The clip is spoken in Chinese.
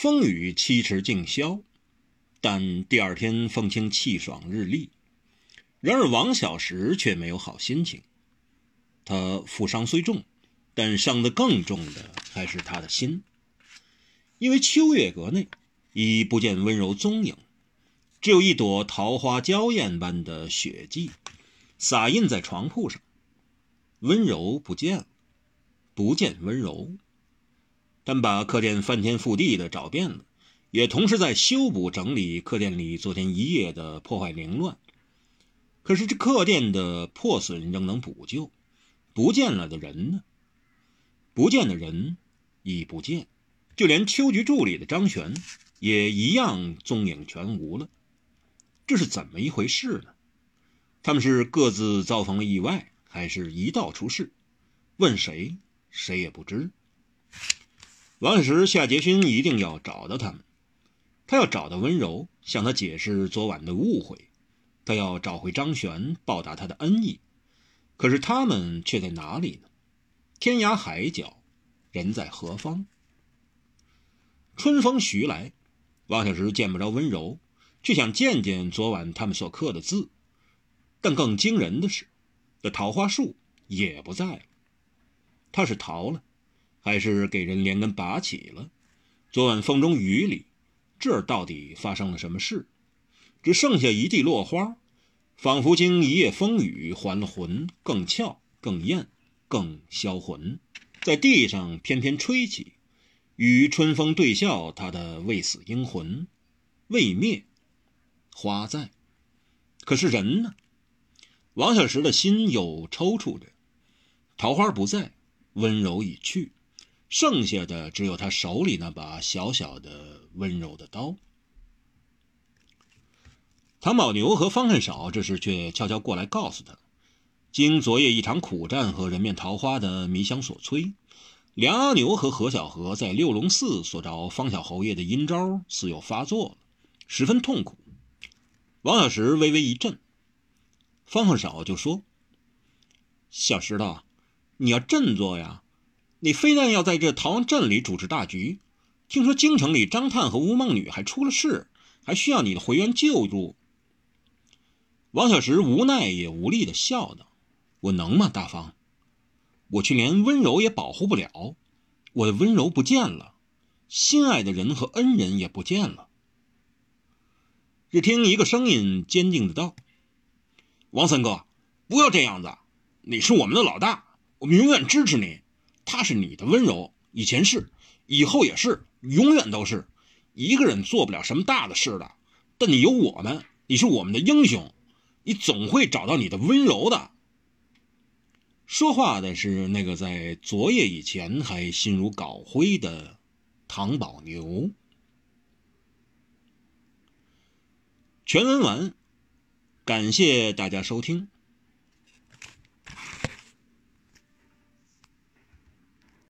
风雨七尺竟消，但第二天风清气爽，日丽。然而王小石却没有好心情。他负伤虽重，但伤得更重的还是他的心。因为秋月阁内已不见温柔踪影，只有一朵桃花娇艳般的血迹，洒印在床铺上。温柔不见了，不见温柔。但把客店翻天覆地的找遍了，也同时在修补整理客店里昨天一夜的破坏凌乱。可是这客店的破损仍能补救，不见了的人呢？不见的人已不见，就连秋菊助理的张璇也一样踪影全无了。这是怎么一回事呢？他们是各自遭逢了意外，还是一道出事？问谁，谁也不知。王小石下决心一定要找到他们，他要找到温柔，向他解释昨晚的误会。他要找回张璇，报答他的恩义，可是他们却在哪里呢？天涯海角，人在何方？春风徐来，王小石见不着温柔，却想见见昨晚他们所刻的字。但更惊人的是，这桃花树也不在了。他是逃了，还是给人连根拔起了？昨晚风中雨里，这儿到底发生了什么事？只剩下一地落花，仿佛经一夜风雨还了魂，更俏、更艳、更销魂，在地上翩翩吹起，与春风对笑。他的未死英魂未灭，花在，可是人呢？王小石的心又抽搐着。桃花不在，温柔已去，剩下的只有他手里那把小小的、温柔的刀。唐宝牛和方恨少这时却悄悄过来告诉他，经昨夜一场苦战和人面桃花的迷香所催，梁阿牛和何小河在六龙寺所着方小侯爷的阴招似又发作了，十分痛苦。王小石微微一震，方恨少就说：“小石头，你要振作呀！你非但要在这桃王镇里主持大局，听说京城里张探和吴梦女还出了事，还需要你的回援救助。”王小石无奈也无力的笑道：“我能吗，大方？我却连温柔也保护不了，我的温柔不见了，心爱的人和恩人也不见了。”只听一个声音坚定的道：“王三哥，不要这样子，你是我们的老大，我们永远支持你。他是你的温柔，以前是，以后也是，永远都是。一个人做不了什么大的事的，但你有我们，你是我们的英雄。”你总会找到你的温柔的。说话的是那个在昨夜以前还心如槁灰的唐宝牛。全文完，感谢大家收听。